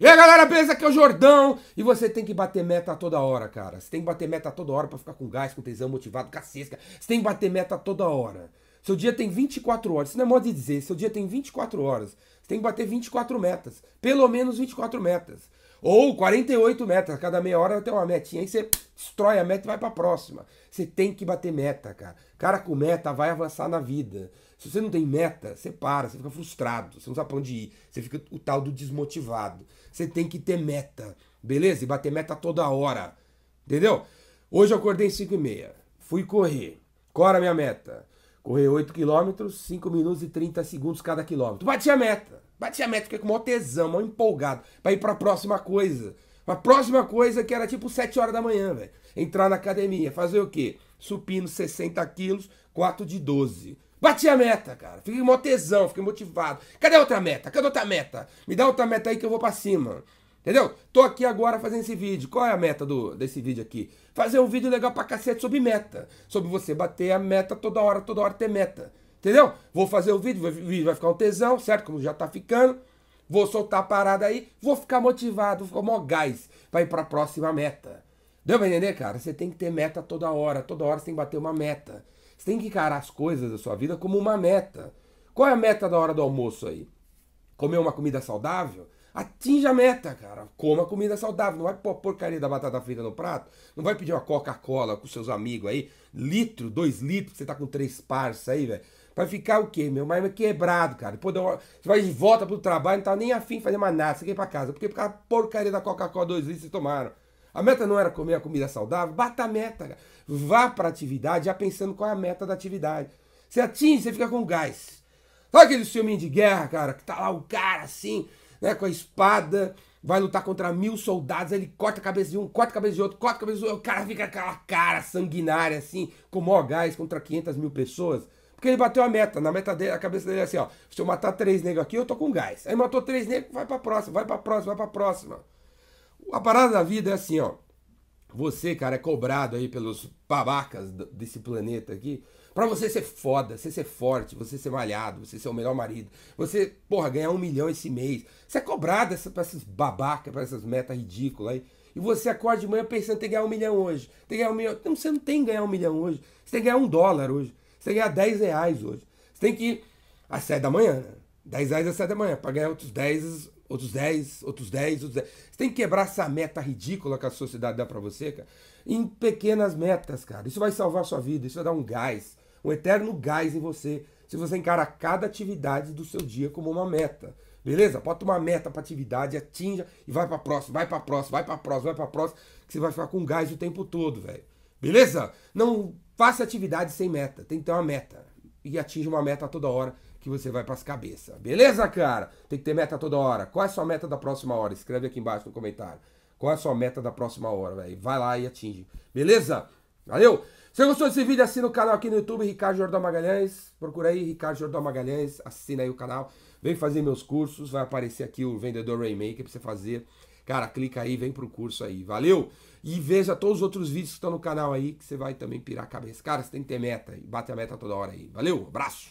E aí galera, beleza? Aqui é o Jordão e você tem que bater meta toda hora, cara. Você tem que bater meta toda hora pra ficar com gás, com tesão, motivado, cacesca. Você tem que bater meta toda hora. Seu dia tem 24 horas, isso não é modo de dizer, seu dia tem 24 horas. Você tem que bater 24 metas, pelo menos 24 metas. Ou 48 metas, cada meia hora ter uma metinha, aí você destrói a meta e vai pra próxima. Você tem que bater meta, cara. Cara com meta vai avançar na vida. Se você não tem meta, você para, você fica frustrado, você não sabe pra onde ir, você fica o tal do desmotivado. Você tem que ter meta, beleza? E bater meta toda hora, entendeu? Hoje eu acordei às 5 e meia, fui correr. Qual era a minha meta? Correr 8 quilômetros, 5 minutos e 30 segundos cada quilômetro. Bati a meta, bati a meta, fiquei com maior tesão, maior empolgado, pra ir pra próxima coisa. A próxima coisa que era tipo 7 horas da manhã, velho. Entrar na academia, fazer o quê? Supino 60 quilos, 4 de 12. Bati a meta, cara. Fiquei mó tesão, fiquei motivado. Cadê outra meta? Cadê outra meta? Me dá outra meta aí que eu vou pra cima. Entendeu? Tô aqui agora fazendo esse vídeo. Qual é a meta do, desse vídeo aqui? Fazer um vídeo legal pra cacete sobre meta. Sobre você bater a meta toda hora, toda hora ter meta. Entendeu? Vou fazer o vídeo, o vídeo vai ficar um tesão, certo? Como já tá ficando. Vou soltar a parada aí, vou ficar motivado, vou ficar gás pra ir pra próxima meta. Deu pra entender, cara? Você tem que ter meta toda hora. Toda hora você tem que bater uma meta. Você tem que encarar as coisas da sua vida como uma meta. Qual é a meta da hora do almoço aí? Comer uma comida saudável? Atinja a meta, cara. Coma comida saudável. Não vai pôr porcaria da batata frita no prato. Não vai pedir uma Coca-Cola com seus amigos aí. Litro, dois litros, você tá com três parças aí, velho. Vai ficar o quê, meu? Mas quebrado, cara. Depois você vai de volta pro trabalho, não tá nem afim de fazer mais nada. Você quer ir pra casa. Porque por causa da porcaria da Coca-Cola dois litros vocês tomaram. A meta não era comer a comida saudável? Bata a meta, cara. Vá para a atividade já pensando qual é a meta da atividade. Você atinge, você fica com gás. Sabe aquele filme de guerra, cara, que tá lá o cara assim, né, com a espada, vai lutar contra mil soldados, ele corta a cabeça de um, corta a cabeça de outro, corta a cabeça de outro, o cara fica com aquela cara sanguinária assim, com maior gás contra 500 mil pessoas. Porque ele bateu a meta, na meta dele, a cabeça dele é assim, ó, se eu matar três negros aqui, eu tô com gás. Aí matou três negros, vai pra próxima, vai pra próxima, vai pra próxima. A parada da vida é assim, ó. Você, cara, é cobrado aí pelos babacas desse planeta aqui. Pra você ser foda, você ser forte, você ser malhado, você ser o melhor marido. Você, porra, ganhar um milhão esse mês. Você é cobrado essa, pra esses babacas, pra essas metas ridículas aí. E você acorda de manhã pensando que ganhar um milhão hoje. Tem que ganhar um milhão. Não, você não tem que ganhar um milhão hoje. Você tem que ganhar um dólar hoje. Você ganhar 10 reais hoje. Você tem que ir às 7 da manhã, né? 10 reais às 7 da manhã, pra ganhar outros 10 outros 10, outros 10, outros 10. Você tem que quebrar essa meta ridícula que a sociedade dá para você, cara, em pequenas metas, cara. Isso vai salvar a sua vida, isso vai dar um gás, um eterno gás em você, se você encara cada atividade do seu dia como uma meta. Beleza? Bota uma meta para atividade, atinja e vai para próxima, vai para próxima, vai para próxima, vai para próxima, que você vai ficar com gás o tempo todo, velho. Beleza? Não faça atividade sem meta, tem que ter uma meta e atinja uma meta toda hora que você vai para as cabeças. Beleza, cara? Tem que ter meta toda hora. Qual é a sua meta da próxima hora? Escreve aqui embaixo no comentário. Qual é a sua meta da próxima hora, velho? Vai lá e atinge. Beleza? Valeu? Se você gostou desse vídeo, assina o canal aqui no YouTube, Ricardo Jordão Magalhães. Procura aí, Ricardo Jordão Magalhães. Assina aí o canal. Vem fazer meus cursos. Vai aparecer aqui o vendedor Rainmaker pra você fazer. Cara, clica aí, vem pro curso aí. Valeu? E veja todos os outros vídeos que estão no canal aí, que você vai também pirar a cabeça. Cara, você tem que ter meta e bate a meta toda hora aí. Valeu? Abraço!